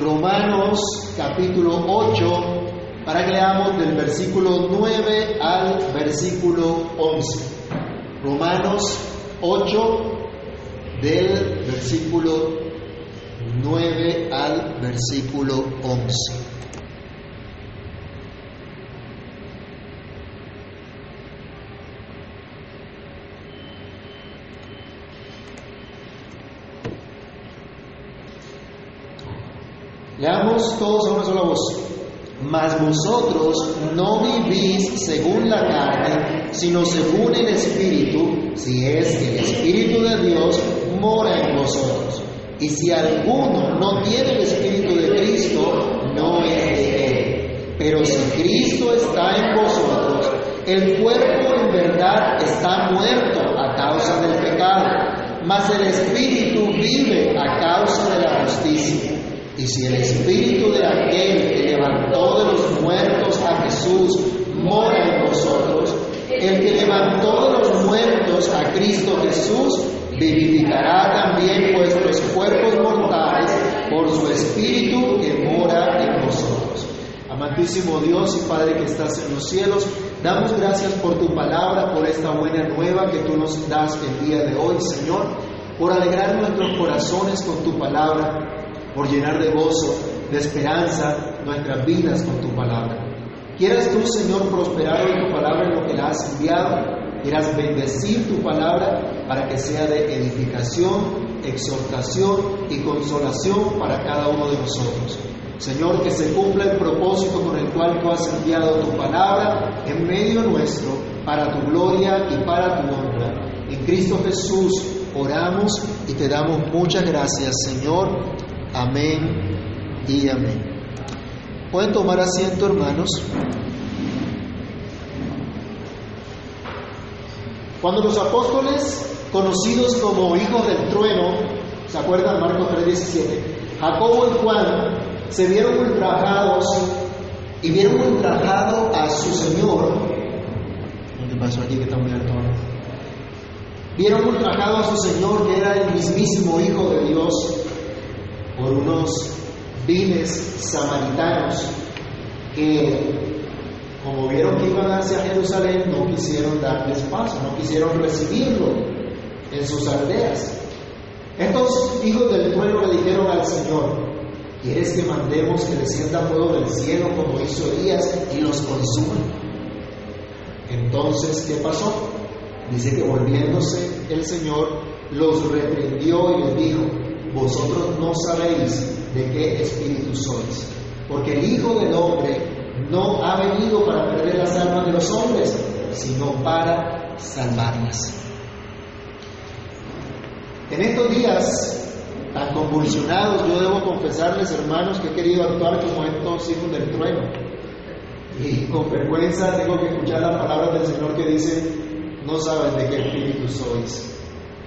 Romanos capítulo 8 para que leamos del versículo 9 al versículo 11. Romanos 8 del versículo 9 al versículo 11. Todos a una sola voz. Mas vosotros no vivís según la carne, sino según el Espíritu, si es que el Espíritu de Dios mora en vosotros. Y si alguno no tiene el Espíritu de Cristo, no es de él. Pero si Cristo está en vosotros, el cuerpo en verdad está muerto a causa del pecado, mas el Espíritu vive a causa de la justicia. Y si el espíritu de aquel que levantó de los muertos a Jesús mora en vosotros, el que levantó de los muertos a Cristo Jesús vivificará también vuestros cuerpos mortales por su espíritu que mora en vosotros. Amantísimo Dios y Padre que estás en los cielos, damos gracias por tu palabra, por esta buena nueva que tú nos das el día de hoy, Señor, por alegrar nuestros corazones con tu palabra por llenar de gozo, de esperanza nuestras vidas con tu palabra. Quieras tú, Señor, prosperar en tu palabra en lo que la has enviado, quieras bendecir tu palabra para que sea de edificación, exhortación y consolación para cada uno de nosotros. Señor, que se cumpla el propósito con el cual tú has enviado tu palabra en medio nuestro, para tu gloria y para tu honra. En Cristo Jesús oramos y te damos muchas gracias, Señor. Amén y amén. Pueden tomar asiento, hermanos. Cuando los apóstoles, conocidos como hijos del trueno, ¿se acuerdan? Marcos 3:17, Jacobo y Juan se vieron ultrajados y vieron ultrajado a su Señor. ¿Qué pasó aquí que está muy alto? Vieron ultrajado a su Señor, que era el mismísimo Hijo de Dios, por unos viles samaritanos que, como vieron que iban hacia Jerusalén, no quisieron darles paso, no quisieron recibirlo en sus aldeas. Estos hijos del pueblo le dijeron al Señor, ¿quieres que mandemos que descienda fuego del cielo como hizo Elías y los consuma? Entonces, ¿qué pasó? Dice que volviéndose el Señor los reprendió y les dijo, vosotros no sabéis de qué espíritu sois, porque el Hijo del Hombre no ha venido para perder las almas de los hombres, sino para salvarlas. En estos días tan convulsionados, yo debo confesarles, hermanos, que he querido actuar como estos hijos del trueno. Y con vergüenza tengo que escuchar las palabras del Señor que dice, no sabes de qué espíritu sois,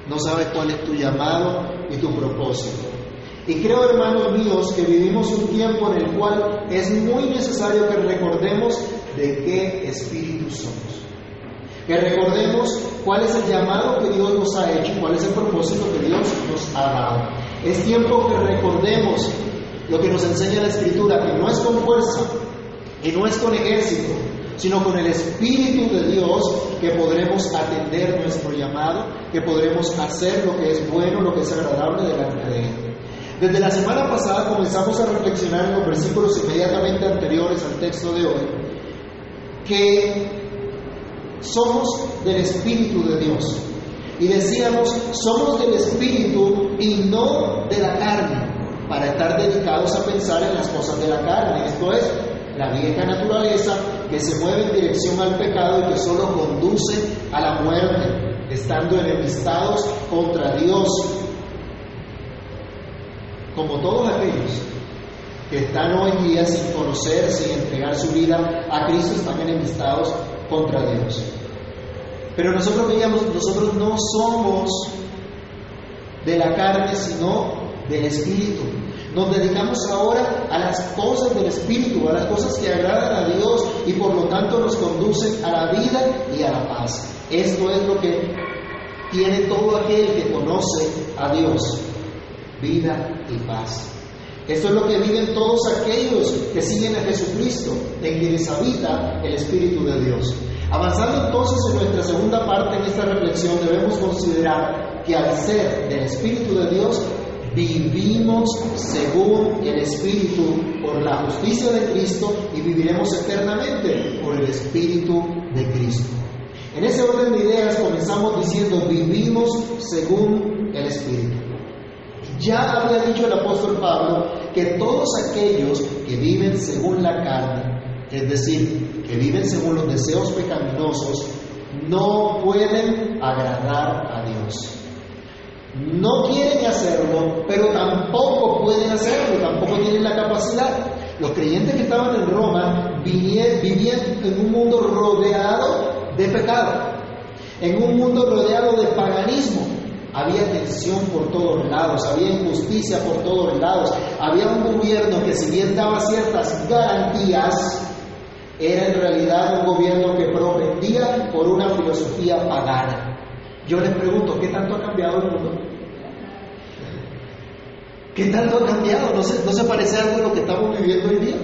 no sabes cuál es tu llamado y tu propósito. Y creo, hermanos míos, que vivimos un tiempo en el cual es muy necesario que recordemos de qué espíritu somos. Que recordemos cuál es el llamado que Dios nos ha hecho, cuál es el propósito que Dios nos ha dado. Es tiempo que recordemos lo que nos enseña la Escritura, que no es con fuerza, y no es con ejército, sino con el Espíritu de Dios que podremos atender nuestro llamado, que podremos hacer lo que es bueno, lo que es agradable delante de Él. Desde la semana pasada comenzamos a reflexionar en los versículos inmediatamente anteriores al texto de hoy, que somos del Espíritu de Dios. Y decíamos, somos del Espíritu y no de la carne, para estar dedicados a pensar en las cosas de la carne, esto es, la vieja naturaleza que se mueve en dirección al pecado y que solo conduce a la muerte, estando enemistados contra Dios, como todos aquellos que están hoy día sin conocer, sin entregar su vida a Cristo, están enemistados contra Dios. Pero nosotros veíamos, nosotros no somos de la carne, sino del Espíritu. Nos dedicamos ahora a las cosas del Espíritu, a las cosas que agradan a Dios y por lo tanto nos conducen a la vida y a la paz. Esto es lo que tiene todo aquel que conoce a Dios, vida y paz. Esto es lo que viven todos aquellos que siguen a Jesucristo, en quienes habita el Espíritu de Dios. Avanzando entonces en nuestra segunda parte en esta reflexión, debemos considerar que al ser del Espíritu de Dios, vivimos según el Espíritu por la justicia de Cristo y viviremos eternamente por el Espíritu de Cristo. En ese orden de ideas comenzamos diciendo, vivimos según el Espíritu. Ya había dicho el apóstol Pablo que todos aquellos que viven según la carne, es decir, que viven según los deseos pecaminosos, no pueden agradar a Dios. No quieren hacerlo, pero tampoco pueden hacerlo, tampoco tienen la capacidad. Los creyentes que estaban en Roma vivían en un mundo rodeado de pecado, en un mundo rodeado de paganismo. Había tensión por todos lados, había injusticia por todos lados, había un gobierno que si bien daba ciertas garantías, era en realidad un gobierno que propendía por una filosofía pagana. Yo les pregunto, ¿qué tanto ha cambiado el mundo? ¿Qué tanto ha cambiado? ¿No se, no se parece algo a lo que estamos viviendo hoy día?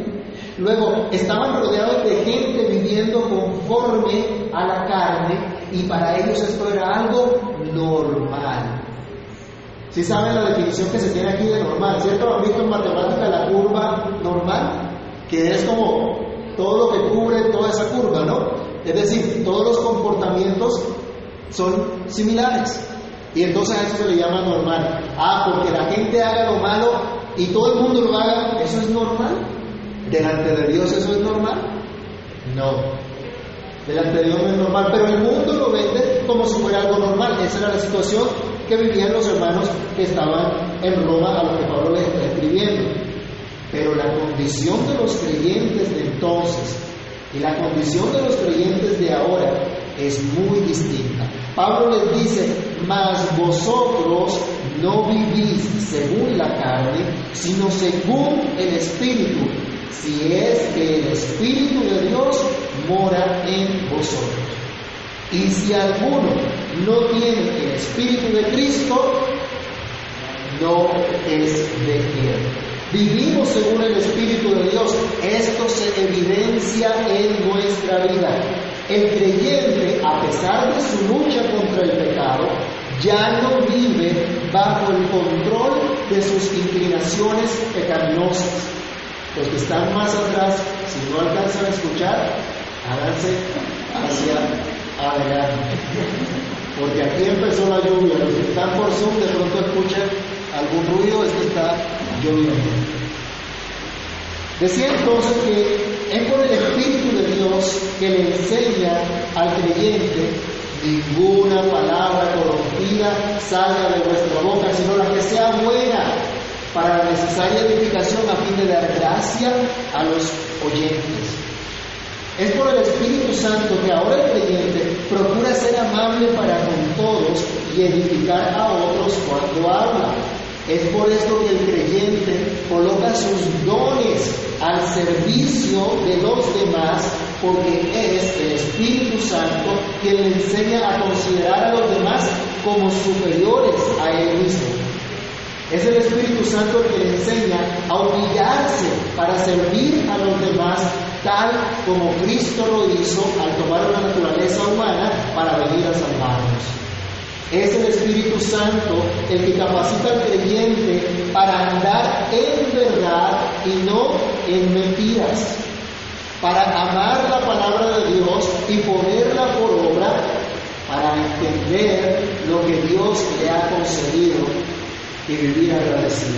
Luego, estaban rodeados de gente viviendo conforme a la carne y para ellos esto era algo normal. Si saben la definición que se tiene aquí de normal, ¿cierto? ¿Han visto en matemática la curva normal? Que es como todo lo que cubre toda esa curva, ¿no? Es decir, todos los comportamientos son similares. Y entonces a eso se le llama normal. Ah, porque la gente haga lo malo y todo el mundo lo haga, ¿eso es normal? ¿Delante de Dios eso es normal? No. Delante de Dios no es normal, pero el mundo lo vende como si fuera algo normal. Esa era la situación que vivían los hermanos que estaban en Roma a los que Pablo les está escribiendo. Pero la condición de los creyentes de entonces y la condición de los creyentes de ahora es muy distinta. Pablo les dice, mas vosotros no vivís según la carne, sino según el Espíritu, si es que el Espíritu de Dios mora en vosotros. Y si alguno no tiene el Espíritu de Cristo, no es de él. Vivimos según el Espíritu de Dios. Esto se evidencia en nuestra vida. El creyente, a pesar de su lucha contra el pecado, ya no vive bajo el control de sus inclinaciones pecaminosas. Los que están más atrás, si no alcanzan a escuchar, háganse hacia adelante. Porque aquí empezó la lluvia. Los que están por Zoom de pronto escuchan algún ruido, es que está lloviendo. Decía entonces que es por el Espíritu de Dios que le enseña al creyente ninguna palabra corrompida salga de vuestra boca, sino la que sea buena para la necesaria edificación a fin de dar gracia a los oyentes. Es por el Espíritu Santo que ahora el creyente procura ser amable para con todos y edificar a otros cuando habla. Es por esto que el creyente coloca sus dones al servicio de los demás, porque es el Espíritu Santo quien le enseña a considerar a los demás como superiores a él mismo. Es el Espíritu Santo que le enseña a humillarse para servir a los demás tal como Cristo lo hizo al tomar una naturaleza humana para venir a salvarnos. Es el Espíritu Santo el que capacita al creyente para andar en verdad y no en mentiras, para amar la palabra de Dios y ponerla por obra, para entender lo que Dios le ha concedido y vivir agradecido,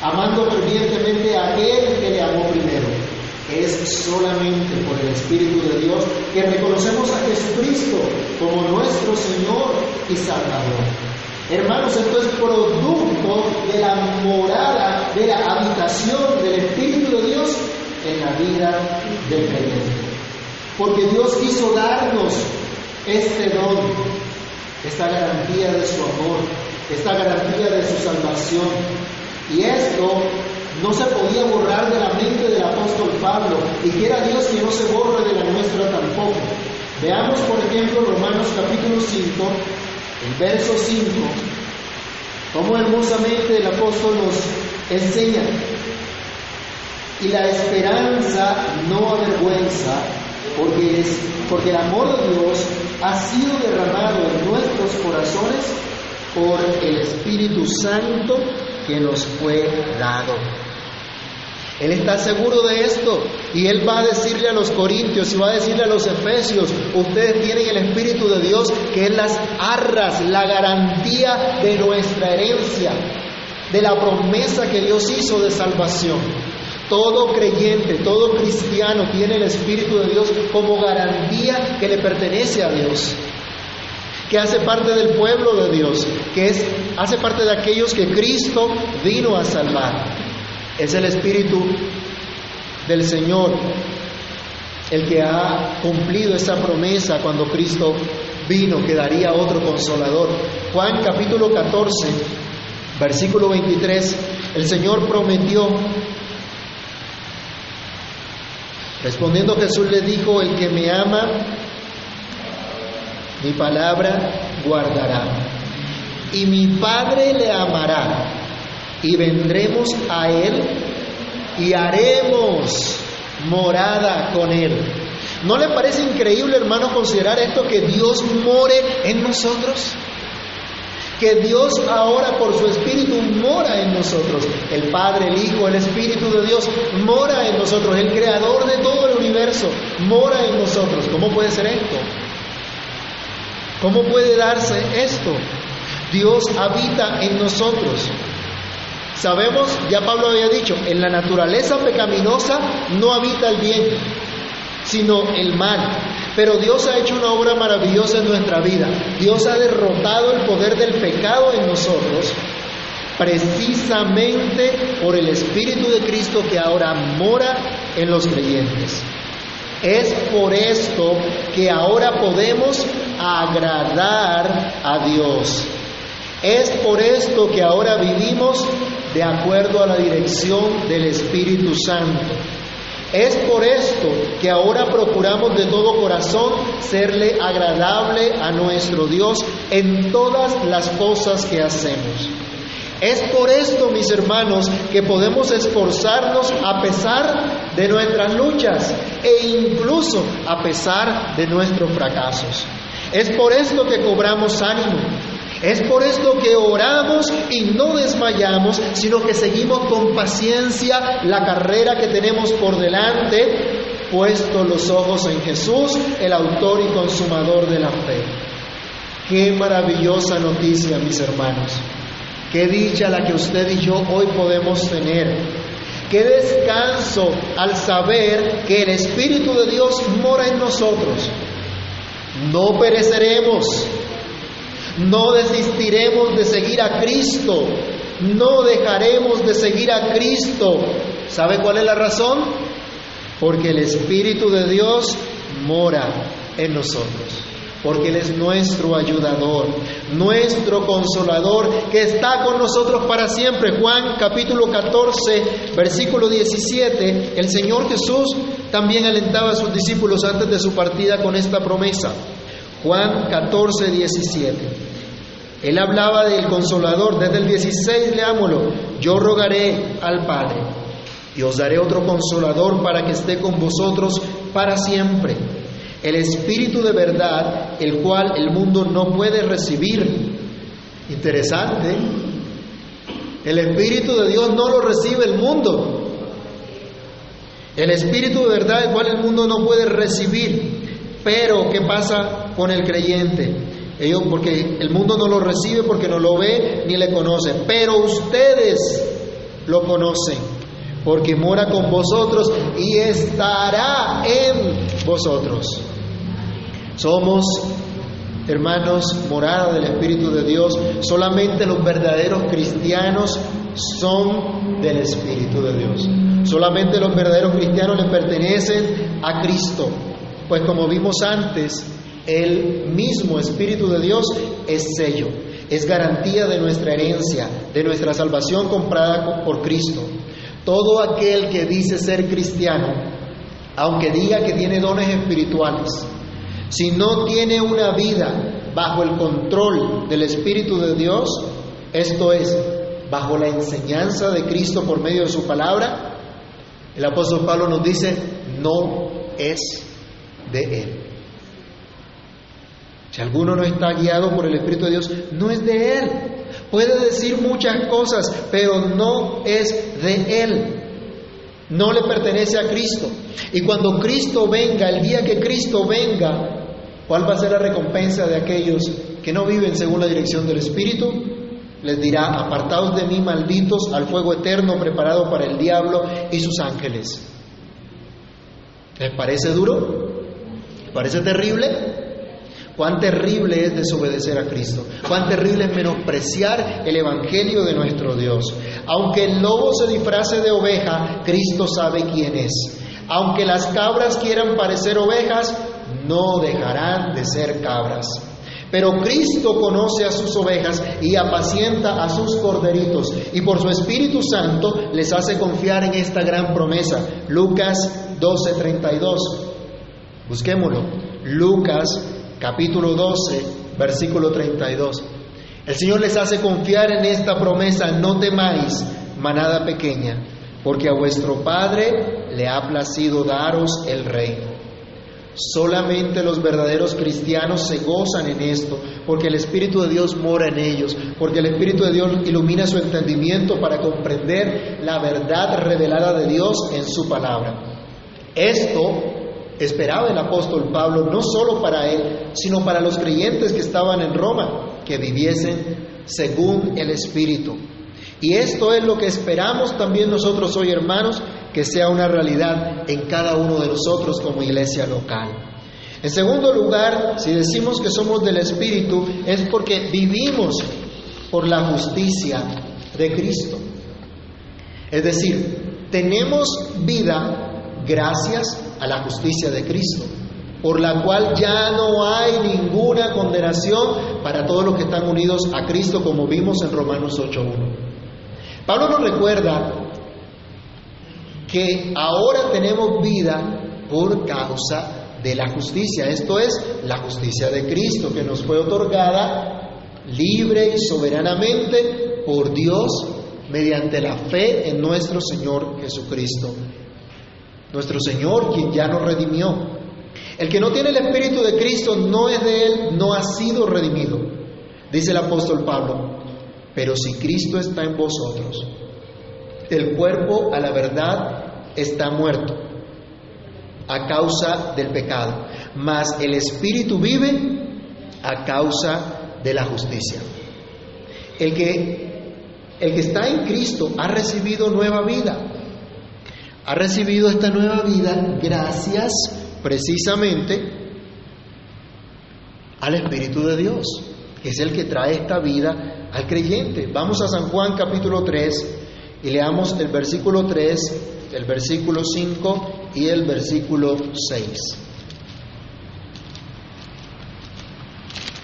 amando fervientemente a aquel que le amó primero. Es solamente por el Espíritu de Dios que reconocemos a Jesucristo como nuestro Señor y Salvador. Hermanos, esto es producto de la morada, de la habitación del Espíritu de Dios en la vida del creyente. Porque Dios quiso darnos este don, esta garantía de su amor, esta garantía de su salvación. Y esto no se podía borrar de la mente del apóstol Pablo, y quiera Dios que no se borre de la nuestra tampoco. Veamos, por ejemplo, Romanos capítulo 5, el verso 5, cómo hermosamente el apóstol nos es señal. Y la esperanza no avergüenza, porque, es, porque el amor de Dios ha sido derramado en nuestros corazones por el Espíritu Santo que nos fue dado. Él está seguro de esto y él va a decirle a los corintios y va a decirle a los efesios, ustedes tienen el Espíritu de Dios que es las arras, la garantía de nuestra herencia, de la promesa que Dios hizo de salvación. Todo creyente, todo cristiano tiene el Espíritu de Dios como garantía que le pertenece a Dios que hace parte del pueblo de Dios, que es, hace parte de aquellos que Cristo vino a salvar. Es el Espíritu del Señor el que ha cumplido esa promesa cuando Cristo vino, que daría otro consolador. Juan capítulo 14, versículo 23, el Señor prometió, respondiendo Jesús le dijo, el que me ama, mi palabra guardará. Y mi Padre le amará. Y vendremos a Él y haremos morada con Él. ¿No le parece increíble, hermano, considerar esto que Dios more en nosotros? Que Dios ahora por su Espíritu mora en nosotros. El Padre, el Hijo, el Espíritu de Dios mora en nosotros. El Creador de todo el universo mora en nosotros. ¿Cómo puede ser esto? ¿Cómo puede darse esto? Dios habita en nosotros. Sabemos, ya Pablo había dicho, en la naturaleza pecaminosa no habita el bien, sino el mal. Pero Dios ha hecho una obra maravillosa en nuestra vida. Dios ha derrotado el poder del pecado en nosotros precisamente por el Espíritu de Cristo que ahora mora en los creyentes. Es por esto que ahora podemos agradar a Dios. Es por esto que ahora vivimos de acuerdo a la dirección del Espíritu Santo. Es por esto que ahora procuramos de todo corazón serle agradable a nuestro Dios en todas las cosas que hacemos. Es por esto, mis hermanos, que podemos esforzarnos a pesar de nuestras luchas e incluso a pesar de nuestros fracasos. Es por esto que cobramos ánimo. Es por esto que oramos y no desmayamos, sino que seguimos con paciencia la carrera que tenemos por delante, puesto los ojos en Jesús, el autor y consumador de la fe. Qué maravillosa noticia, mis hermanos. Qué dicha la que usted y yo hoy podemos tener. Qué descanso al saber que el Espíritu de Dios mora en nosotros. No pereceremos. No desistiremos de seguir a Cristo. No dejaremos de seguir a Cristo. ¿Sabe cuál es la razón? Porque el Espíritu de Dios mora en nosotros porque Él es nuestro ayudador, nuestro consolador, que está con nosotros para siempre. Juan capítulo 14, versículo 17, el Señor Jesús también alentaba a sus discípulos antes de su partida con esta promesa. Juan 14, 17. Él hablaba del consolador, desde el 16 leámoslo, yo rogaré al Padre y os daré otro consolador para que esté con vosotros para siempre el Espíritu de verdad, el cual el mundo no puede recibir. Interesante. El Espíritu de Dios no lo recibe el mundo. El Espíritu de verdad, el cual el mundo no puede recibir. Pero, ¿qué pasa con el creyente? Ellos, porque el mundo no lo recibe porque no lo ve ni le conoce. Pero ustedes lo conocen porque mora con vosotros y estará en vosotros. Somos, hermanos, morada del Espíritu de Dios. Solamente los verdaderos cristianos son del Espíritu de Dios. Solamente los verdaderos cristianos le pertenecen a Cristo. Pues como vimos antes, el mismo Espíritu de Dios es sello, es garantía de nuestra herencia, de nuestra salvación comprada por Cristo. Todo aquel que dice ser cristiano, aunque diga que tiene dones espirituales, si no tiene una vida bajo el control del Espíritu de Dios, esto es, bajo la enseñanza de Cristo por medio de su palabra, el apóstol Pablo nos dice, no es de Él. Si alguno no está guiado por el Espíritu de Dios, no es de Él. Puede decir muchas cosas, pero no es de Él. No le pertenece a Cristo. Y cuando Cristo venga, el día que Cristo venga, ¿cuál va a ser la recompensa de aquellos que no viven según la dirección del Espíritu? Les dirá, apartados de mí, malditos, al fuego eterno preparado para el diablo y sus ángeles. ¿Les parece duro? ¿Les parece terrible? Cuán terrible es desobedecer a Cristo. Cuán terrible es menospreciar el Evangelio de nuestro Dios. Aunque el lobo se disfrace de oveja, Cristo sabe quién es. Aunque las cabras quieran parecer ovejas, no dejarán de ser cabras. Pero Cristo conoce a sus ovejas y apacienta a sus corderitos y por su Espíritu Santo les hace confiar en esta gran promesa. Lucas 12:32. Busquémoslo. Lucas capítulo 12, versículo 32. El Señor les hace confiar en esta promesa, no temáis, manada pequeña, porque a vuestro Padre le ha placido daros el reino. Solamente los verdaderos cristianos se gozan en esto, porque el Espíritu de Dios mora en ellos, porque el Espíritu de Dios ilumina su entendimiento para comprender la verdad revelada de Dios en su palabra. Esto esperaba el apóstol Pablo no solo para él, sino para los creyentes que estaban en Roma, que viviesen según el Espíritu. Y esto es lo que esperamos también nosotros hoy, hermanos, que sea una realidad en cada uno de nosotros como iglesia local. En segundo lugar, si decimos que somos del Espíritu, es porque vivimos por la justicia de Cristo. Es decir, tenemos vida gracias a la justicia de Cristo, por la cual ya no hay ninguna condenación para todos los que están unidos a Cristo, como vimos en Romanos 8.1. Pablo nos recuerda que ahora tenemos vida por causa de la justicia, esto es la justicia de Cristo que nos fue otorgada libre y soberanamente por Dios mediante la fe en nuestro Señor Jesucristo nuestro Señor, quien ya nos redimió. El que no tiene el Espíritu de Cristo no es de Él, no ha sido redimido. Dice el apóstol Pablo, pero si Cristo está en vosotros, el cuerpo a la verdad está muerto a causa del pecado, mas el Espíritu vive a causa de la justicia. El que, el que está en Cristo ha recibido nueva vida ha recibido esta nueva vida gracias precisamente al Espíritu de Dios, que es el que trae esta vida al creyente. Vamos a San Juan capítulo 3 y leamos el versículo 3, el versículo 5 y el versículo 6.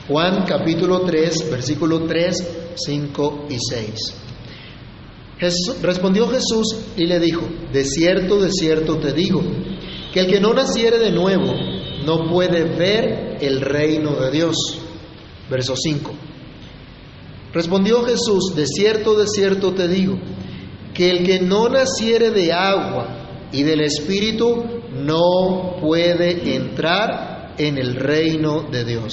Juan capítulo 3, versículo 3, 5 y 6 respondió Jesús y le dijo, de cierto, de cierto te digo, que el que no naciere de nuevo no puede ver el reino de Dios. Verso 5. Respondió Jesús, de cierto, de cierto te digo, que el que no naciere de agua y del Espíritu no puede entrar en el reino de Dios.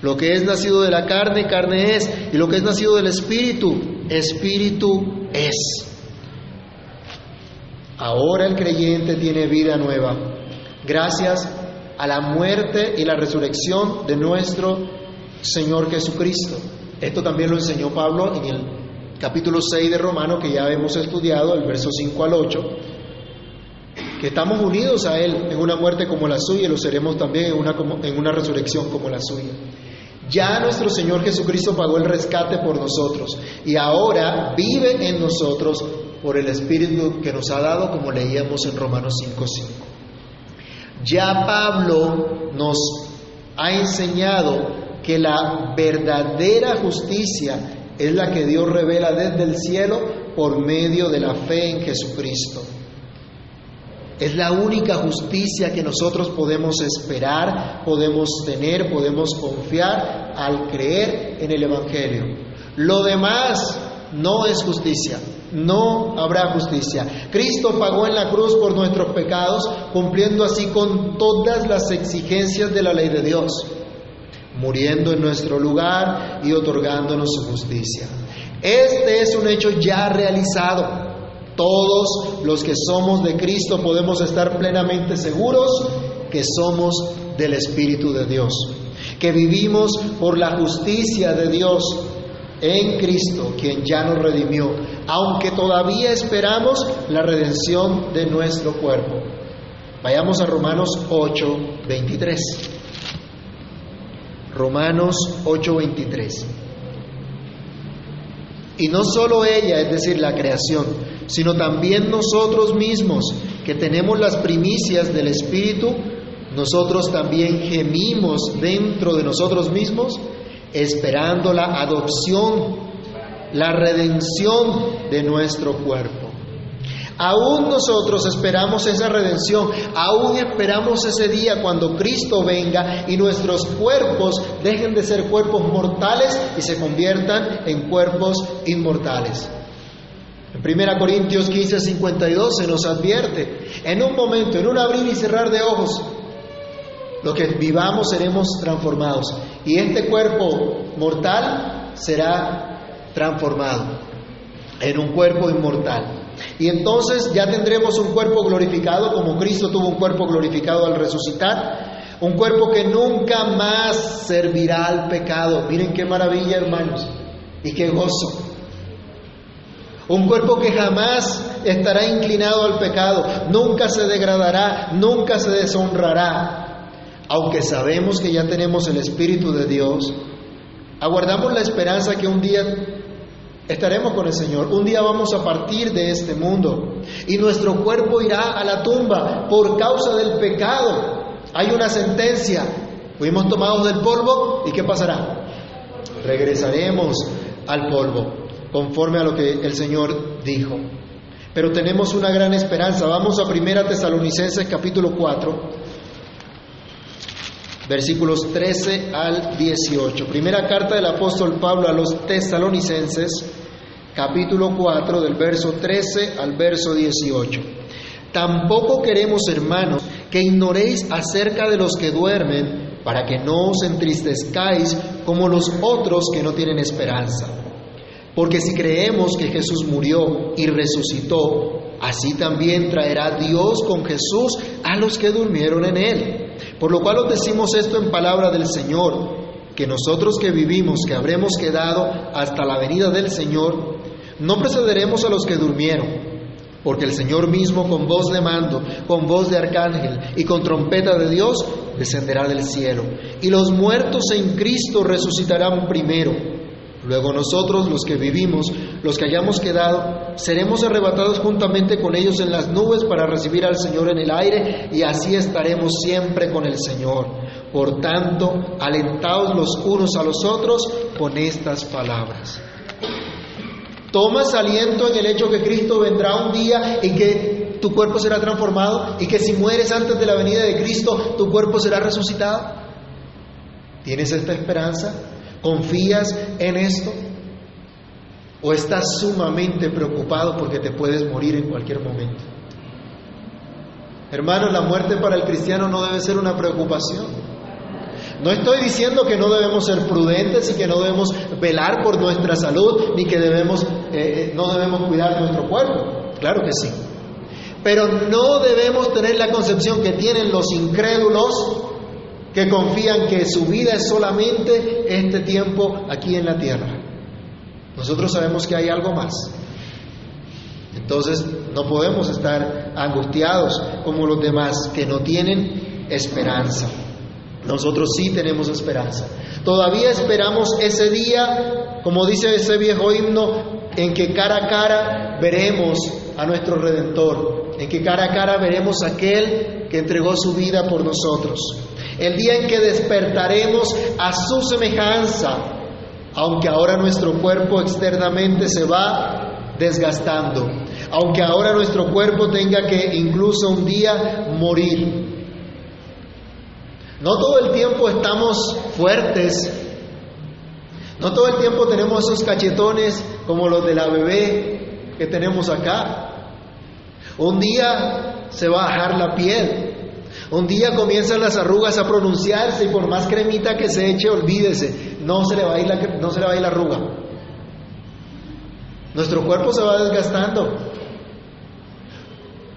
Lo que es nacido de la carne, carne es, y lo que es nacido del Espíritu, Espíritu es. Ahora el creyente tiene vida nueva, gracias a la muerte y la resurrección de nuestro Señor Jesucristo. Esto también lo enseñó Pablo en el capítulo 6 de Romano, que ya hemos estudiado, el verso 5 al 8, que estamos unidos a Él en una muerte como la suya y lo seremos también en una, en una resurrección como la suya. Ya nuestro Señor Jesucristo pagó el rescate por nosotros y ahora vive en nosotros por el Espíritu que nos ha dado, como leíamos en Romanos 5.5. Ya Pablo nos ha enseñado que la verdadera justicia es la que Dios revela desde el cielo por medio de la fe en Jesucristo. Es la única justicia que nosotros podemos esperar, podemos tener, podemos confiar al creer en el Evangelio. Lo demás no es justicia. No habrá justicia. Cristo pagó en la cruz por nuestros pecados, cumpliendo así con todas las exigencias de la ley de Dios, muriendo en nuestro lugar y otorgándonos su justicia. Este es un hecho ya realizado. Todos los que somos de Cristo podemos estar plenamente seguros que somos del Espíritu de Dios, que vivimos por la justicia de Dios en Cristo, quien ya nos redimió, aunque todavía esperamos la redención de nuestro cuerpo. Vayamos a Romanos 8, 23. Romanos 8, 23. Y no solo ella, es decir, la creación, sino también nosotros mismos, que tenemos las primicias del Espíritu, nosotros también gemimos dentro de nosotros mismos esperando la adopción, la redención de nuestro cuerpo. Aún nosotros esperamos esa redención, aún esperamos ese día cuando Cristo venga y nuestros cuerpos dejen de ser cuerpos mortales y se conviertan en cuerpos inmortales. En 1 Corintios 15, 52 se nos advierte, en un momento, en un abrir y cerrar de ojos, lo que vivamos seremos transformados y este cuerpo mortal será transformado en un cuerpo inmortal. Y entonces ya tendremos un cuerpo glorificado como Cristo tuvo un cuerpo glorificado al resucitar, un cuerpo que nunca más servirá al pecado. Miren qué maravilla hermanos y qué gozo. Un cuerpo que jamás estará inclinado al pecado, nunca se degradará, nunca se deshonrará, aunque sabemos que ya tenemos el Espíritu de Dios, aguardamos la esperanza que un día estaremos con el Señor, un día vamos a partir de este mundo y nuestro cuerpo irá a la tumba por causa del pecado. Hay una sentencia, fuimos tomados del polvo y ¿qué pasará? Regresaremos al polvo, conforme a lo que el Señor dijo. Pero tenemos una gran esperanza. Vamos a 1 Tesalonicenses capítulo 4 versículos 13 al 18. Primera carta del apóstol Pablo a los tesalonicenses, capítulo 4, del verso 13 al verso 18. Tampoco queremos, hermanos, que ignoréis acerca de los que duermen, para que no os entristezcáis como los otros que no tienen esperanza. Porque si creemos que Jesús murió y resucitó, así también traerá Dios con Jesús a los que durmieron en él. Por lo cual os decimos esto en palabra del Señor, que nosotros que vivimos, que habremos quedado hasta la venida del Señor, no precederemos a los que durmieron, porque el Señor mismo con voz de mando, con voz de arcángel y con trompeta de Dios descenderá del cielo, y los muertos en Cristo resucitarán primero. Luego nosotros, los que vivimos, los que hayamos quedado, seremos arrebatados juntamente con ellos en las nubes para recibir al Señor en el aire y así estaremos siempre con el Señor. Por tanto, alentaos los unos a los otros con estas palabras. Tomas aliento en el hecho que Cristo vendrá un día y que tu cuerpo será transformado y que si mueres antes de la venida de Cristo, tu cuerpo será resucitado. ¿Tienes esta esperanza? ¿Confías en esto? ¿O estás sumamente preocupado porque te puedes morir en cualquier momento? Hermano, la muerte para el cristiano no debe ser una preocupación. No estoy diciendo que no debemos ser prudentes y que no debemos velar por nuestra salud ni que debemos, eh, eh, no debemos cuidar nuestro cuerpo. Claro que sí. Pero no debemos tener la concepción que tienen los incrédulos que confían que su vida es solamente este tiempo aquí en la tierra. Nosotros sabemos que hay algo más. Entonces no podemos estar angustiados como los demás que no tienen esperanza. Nosotros sí tenemos esperanza. Todavía esperamos ese día, como dice ese viejo himno, en que cara a cara veremos a nuestro Redentor, en que cara a cara veremos a aquel que entregó su vida por nosotros el día en que despertaremos a su semejanza, aunque ahora nuestro cuerpo externamente se va desgastando, aunque ahora nuestro cuerpo tenga que incluso un día morir. No todo el tiempo estamos fuertes, No todo el tiempo tenemos esos cachetones como los de la bebé que tenemos acá. Un día se va a bajar la piel. Un día comienzan las arrugas a pronunciarse y por más cremita que se eche, olvídese, no se le va a ir la, no se le va a ir la arruga. Nuestro cuerpo se va desgastando.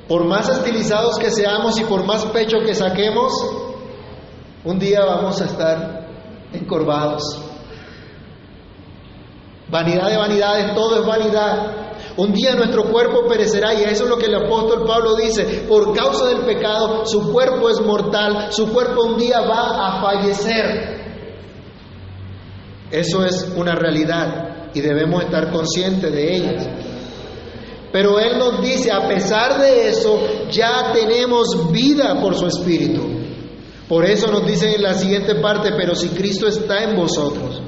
Por más estilizados que seamos y por más pecho que saquemos, un día vamos a estar encorvados. Vanidad de vanidades, todo es vanidad. Un día nuestro cuerpo perecerá y eso es lo que el apóstol Pablo dice. Por causa del pecado, su cuerpo es mortal, su cuerpo un día va a fallecer. Eso es una realidad y debemos estar conscientes de ella. Pero Él nos dice, a pesar de eso, ya tenemos vida por su Espíritu. Por eso nos dice en la siguiente parte, pero si Cristo está en vosotros,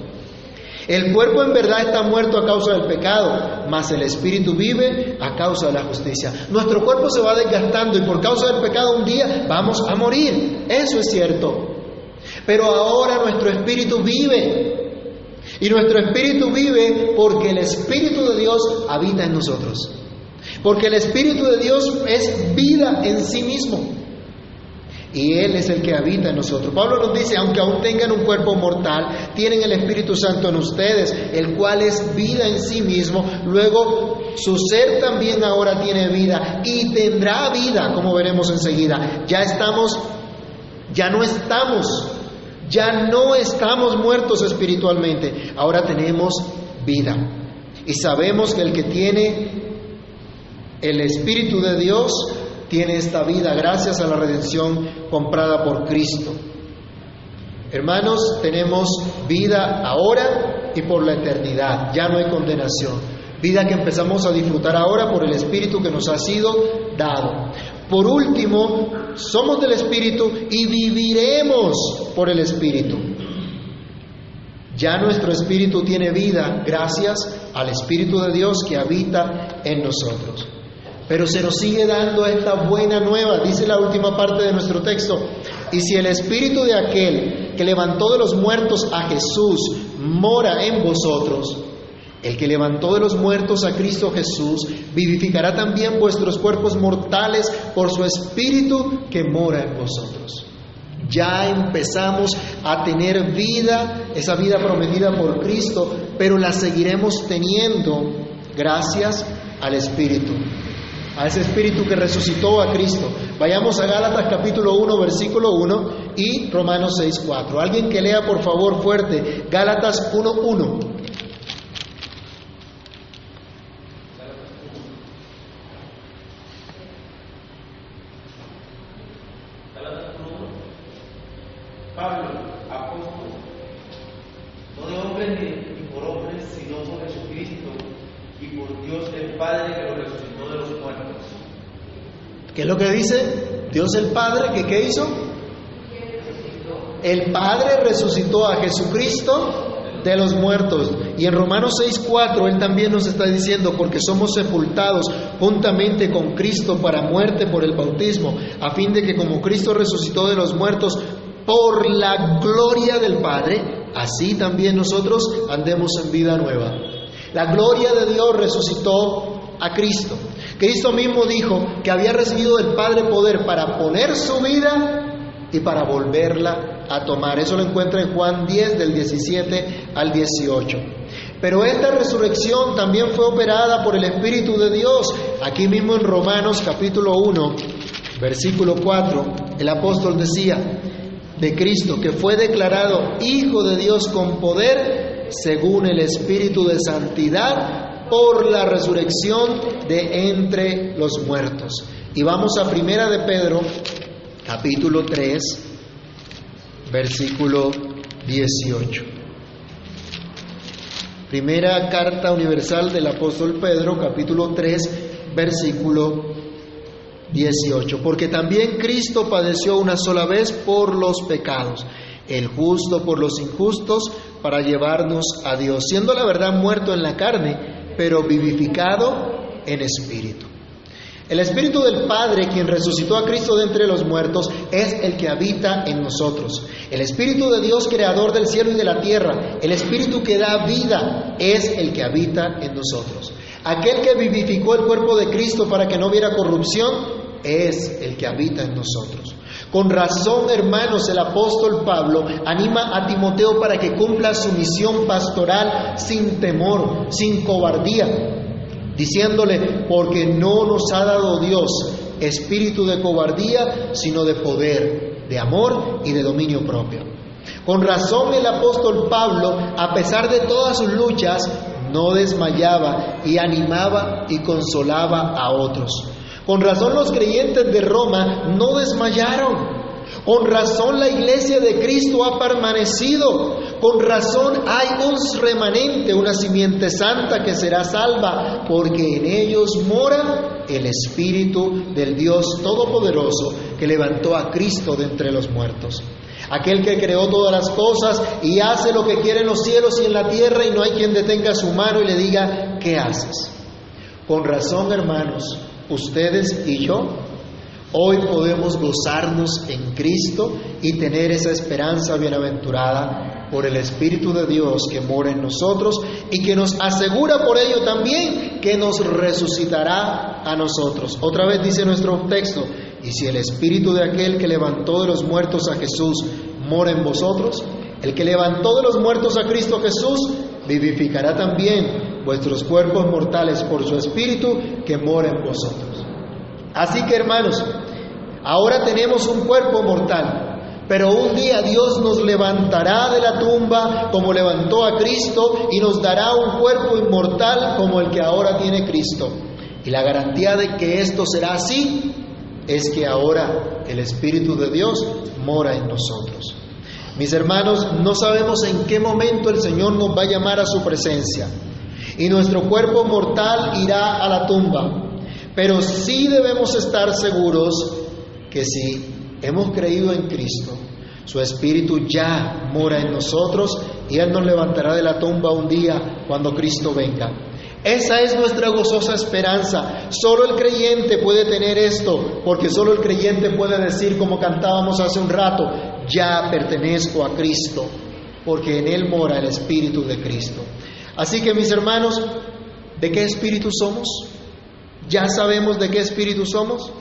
el cuerpo en verdad está muerto a causa del pecado, mas el espíritu vive a causa de la justicia. Nuestro cuerpo se va desgastando y por causa del pecado un día vamos a morir. Eso es cierto. Pero ahora nuestro espíritu vive. Y nuestro espíritu vive porque el espíritu de Dios habita en nosotros. Porque el espíritu de Dios es vida en sí mismo y Él es el que habita en nosotros. Pablo nos dice, aunque aún tengan un cuerpo mortal, tienen el Espíritu Santo en ustedes, el cual es vida en sí mismo. Luego, su ser también ahora tiene vida y tendrá vida, como veremos enseguida. Ya estamos, ya no estamos, ya no estamos muertos espiritualmente, ahora tenemos vida. Y sabemos que el que tiene el Espíritu de Dios tiene esta vida gracias a la redención comprada por Cristo. Hermanos, tenemos vida ahora y por la eternidad, ya no hay condenación. Vida que empezamos a disfrutar ahora por el Espíritu que nos ha sido dado. Por último, somos del Espíritu y viviremos por el Espíritu. Ya nuestro espíritu tiene vida gracias al Espíritu de Dios que habita en nosotros. Pero se nos sigue dando esta buena nueva, dice la última parte de nuestro texto. Y si el espíritu de aquel que levantó de los muertos a Jesús mora en vosotros, el que levantó de los muertos a Cristo Jesús vivificará también vuestros cuerpos mortales por su espíritu que mora en vosotros. Ya empezamos a tener vida, esa vida prometida por Cristo, pero la seguiremos teniendo gracias al Espíritu a ese espíritu que resucitó a Cristo. Vayamos a Gálatas capítulo 1, versículo 1 y Romanos 6, 4. Alguien que lea por favor fuerte, Gálatas 1, 1. Pablo, apóstol, no de hombres ni por hombres, sino por Jesucristo y por Dios el Padre que lo resucitó de los muertos. ¿Qué es que dice? Dios el Padre, que qué hizo? El Padre resucitó a Jesucristo de los muertos. Y en Romanos 6:4 Él también nos está diciendo, porque somos sepultados juntamente con Cristo para muerte por el bautismo, a fin de que como Cristo resucitó de los muertos por la gloria del Padre, así también nosotros andemos en vida nueva. La gloria de Dios resucitó a Cristo. Cristo mismo dijo que había recibido del Padre poder para poner su vida y para volverla a tomar. Eso lo encuentra en Juan 10 del 17 al 18. Pero esta resurrección también fue operada por el Espíritu de Dios. Aquí mismo en Romanos capítulo 1, versículo 4, el apóstol decía de Cristo que fue declarado Hijo de Dios con poder según el Espíritu de Santidad por la resurrección de entre los muertos. Y vamos a Primera de Pedro, capítulo 3, versículo 18. Primera carta universal del apóstol Pedro, capítulo 3, versículo 18. Porque también Cristo padeció una sola vez por los pecados, el justo por los injustos, para llevarnos a Dios, siendo la verdad muerto en la carne, pero vivificado en espíritu. El Espíritu del Padre, quien resucitó a Cristo de entre los muertos, es el que habita en nosotros. El Espíritu de Dios, creador del cielo y de la tierra, el Espíritu que da vida, es el que habita en nosotros. Aquel que vivificó el cuerpo de Cristo para que no hubiera corrupción, es el que habita en nosotros. Con razón, hermanos, el apóstol Pablo anima a Timoteo para que cumpla su misión pastoral sin temor, sin cobardía, diciéndole, porque no nos ha dado Dios espíritu de cobardía, sino de poder, de amor y de dominio propio. Con razón el apóstol Pablo, a pesar de todas sus luchas, no desmayaba y animaba y consolaba a otros. Con razón los creyentes de Roma no desmayaron. Con razón la iglesia de Cristo ha permanecido. Con razón hay un remanente, una simiente santa que será salva, porque en ellos mora el Espíritu del Dios Todopoderoso que levantó a Cristo de entre los muertos. Aquel que creó todas las cosas y hace lo que quiere en los cielos y en la tierra y no hay quien detenga su mano y le diga, ¿qué haces? Con razón, hermanos, ustedes y yo, hoy podemos gozarnos en Cristo y tener esa esperanza bienaventurada por el Espíritu de Dios que mora en nosotros y que nos asegura por ello también que nos resucitará a nosotros. Otra vez dice nuestro texto, y si el Espíritu de aquel que levantó de los muertos a Jesús mora en vosotros, el que levantó de los muertos a Cristo Jesús vivificará también vuestros cuerpos mortales por su Espíritu que mora en vosotros. Así que hermanos, ahora tenemos un cuerpo mortal, pero un día Dios nos levantará de la tumba como levantó a Cristo y nos dará un cuerpo inmortal como el que ahora tiene Cristo. Y la garantía de que esto será así es que ahora el Espíritu de Dios mora en nosotros. Mis hermanos, no sabemos en qué momento el Señor nos va a llamar a su presencia y nuestro cuerpo mortal irá a la tumba. Pero sí debemos estar seguros que si hemos creído en Cristo, su Espíritu ya mora en nosotros y Él nos levantará de la tumba un día cuando Cristo venga. Esa es nuestra gozosa esperanza. Solo el creyente puede tener esto, porque solo el creyente puede decir, como cantábamos hace un rato, ya pertenezco a Cristo, porque en Él mora el Espíritu de Cristo. Así que mis hermanos, ¿de qué espíritu somos? ¿Ya sabemos de qué espíritu somos?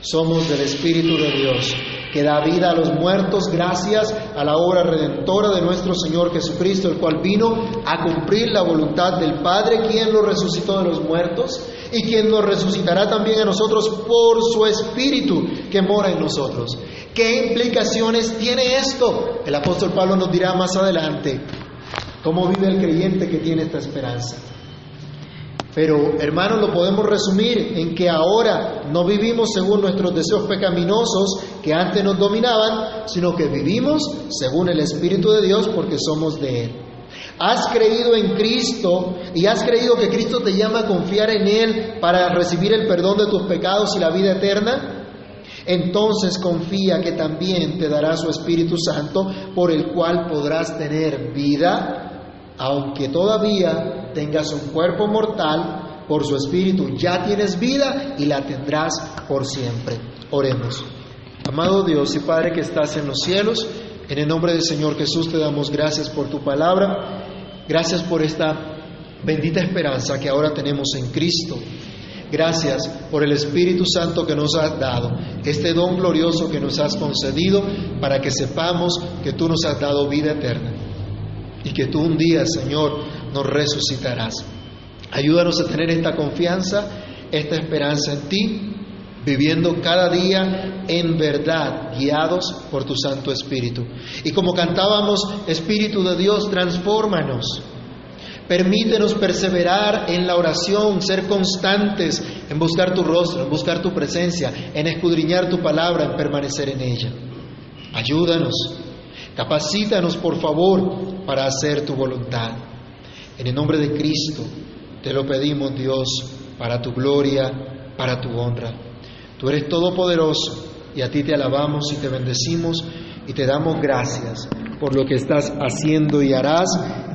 Somos del Espíritu de Dios, que da vida a los muertos gracias a la obra redentora de nuestro Señor Jesucristo, el cual vino a cumplir la voluntad del Padre, quien lo resucitó de los muertos y quien nos resucitará también a nosotros por su Espíritu que mora en nosotros. ¿Qué implicaciones tiene esto? El apóstol Pablo nos dirá más adelante cómo vive el creyente que tiene esta esperanza. Pero, hermanos, lo podemos resumir en que ahora no vivimos según nuestros deseos pecaminosos que antes nos dominaban, sino que vivimos según el Espíritu de Dios porque somos de Él. Has creído en Cristo y has creído que Cristo te llama a confiar en Él para recibir el perdón de tus pecados y la vida eterna. Entonces confía que también te dará su Espíritu Santo por el cual podrás tener vida aunque todavía tengas un cuerpo mortal, por su espíritu ya tienes vida y la tendrás por siempre. Oremos. Amado Dios y Padre que estás en los cielos, en el nombre del Señor Jesús te damos gracias por tu palabra, gracias por esta bendita esperanza que ahora tenemos en Cristo. Gracias por el Espíritu Santo que nos has dado, este don glorioso que nos has concedido para que sepamos que tú nos has dado vida eterna y que tú un día, Señor, nos resucitarás. Ayúdanos a tener esta confianza, esta esperanza en ti, viviendo cada día en verdad, guiados por tu Santo Espíritu. Y como cantábamos, Espíritu de Dios, transfórmanos. Permítenos perseverar en la oración, ser constantes en buscar tu rostro, en buscar tu presencia, en escudriñar tu palabra, en permanecer en ella. Ayúdanos Capacítanos, por favor, para hacer tu voluntad. En el nombre de Cristo te lo pedimos, Dios, para tu gloria, para tu honra. Tú eres todopoderoso y a ti te alabamos y te bendecimos y te damos gracias por lo que estás haciendo y harás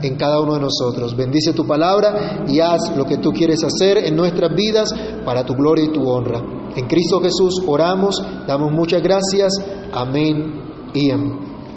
en cada uno de nosotros. Bendice tu palabra y haz lo que tú quieres hacer en nuestras vidas para tu gloria y tu honra. En Cristo Jesús oramos, damos muchas gracias. Amén y amén.